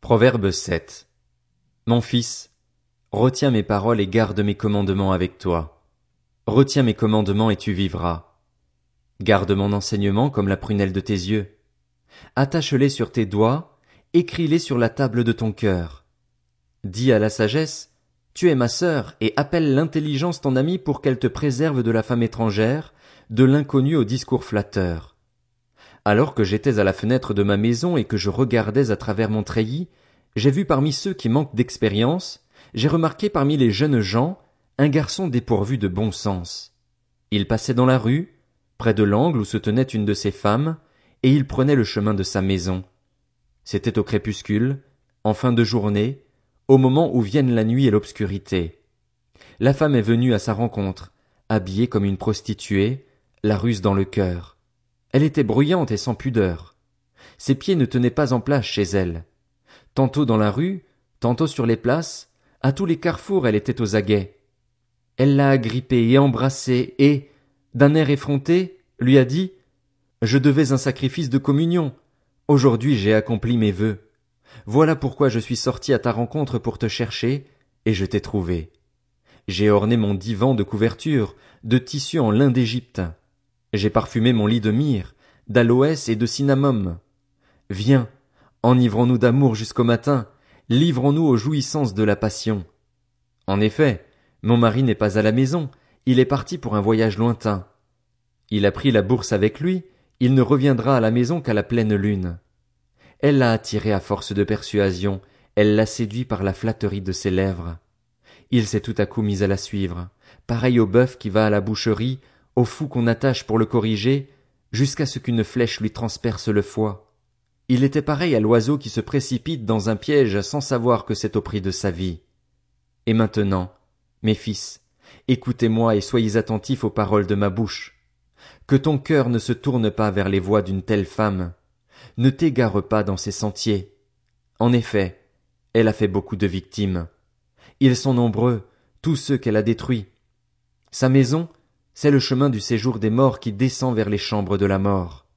Proverbe 7. Mon fils, retiens mes paroles et garde mes commandements avec toi. Retiens mes commandements et tu vivras. Garde mon enseignement comme la prunelle de tes yeux. Attache-les sur tes doigts, écris-les sur la table de ton cœur. Dis à la sagesse, tu es ma sœur, et appelle l'intelligence ton amie pour qu'elle te préserve de la femme étrangère, de l'inconnu au discours flatteur. Alors que j'étais à la fenêtre de ma maison et que je regardais à travers mon treillis, j'ai vu parmi ceux qui manquent d'expérience, j'ai remarqué parmi les jeunes gens un garçon dépourvu de bon sens. Il passait dans la rue, près de l'angle où se tenait une de ses femmes, et il prenait le chemin de sa maison. C'était au crépuscule, en fin de journée, au moment où viennent la nuit et l'obscurité. La femme est venue à sa rencontre, habillée comme une prostituée, la ruse dans le cœur. Elle était bruyante et sans pudeur. Ses pieds ne tenaient pas en place chez elle. Tantôt dans la rue, tantôt sur les places, à tous les carrefours elle était aux aguets. Elle l'a agrippé et embrassé et, d'un air effronté, lui a dit Je devais un sacrifice de communion. Aujourd'hui j'ai accompli mes vœux. Voilà pourquoi je suis sorti à ta rencontre pour te chercher, et je t'ai trouvé. J'ai orné mon divan de couverture, de tissu en lin d'Égypte. J'ai parfumé mon lit de myrrhe, d'aloès et de cinnamome. Viens, enivrons-nous d'amour jusqu'au matin, livrons-nous aux jouissances de la passion. En effet, mon mari n'est pas à la maison, il est parti pour un voyage lointain. Il a pris la bourse avec lui, il ne reviendra à la maison qu'à la pleine lune. Elle l'a attiré à force de persuasion, elle l'a séduit par la flatterie de ses lèvres. Il s'est tout à coup mis à la suivre, pareil au bœuf qui va à la boucherie, au fou qu'on attache pour le corriger, jusqu'à ce qu'une flèche lui transperce le foie. Il était pareil à l'oiseau qui se précipite dans un piège sans savoir que c'est au prix de sa vie. Et maintenant, mes fils, écoutez-moi et soyez attentifs aux paroles de ma bouche. Que ton cœur ne se tourne pas vers les voies d'une telle femme. Ne t'égare pas dans ses sentiers. En effet, elle a fait beaucoup de victimes. Ils sont nombreux, tous ceux qu'elle a détruits. Sa maison, c'est le chemin du séjour des morts qui descend vers les chambres de la mort.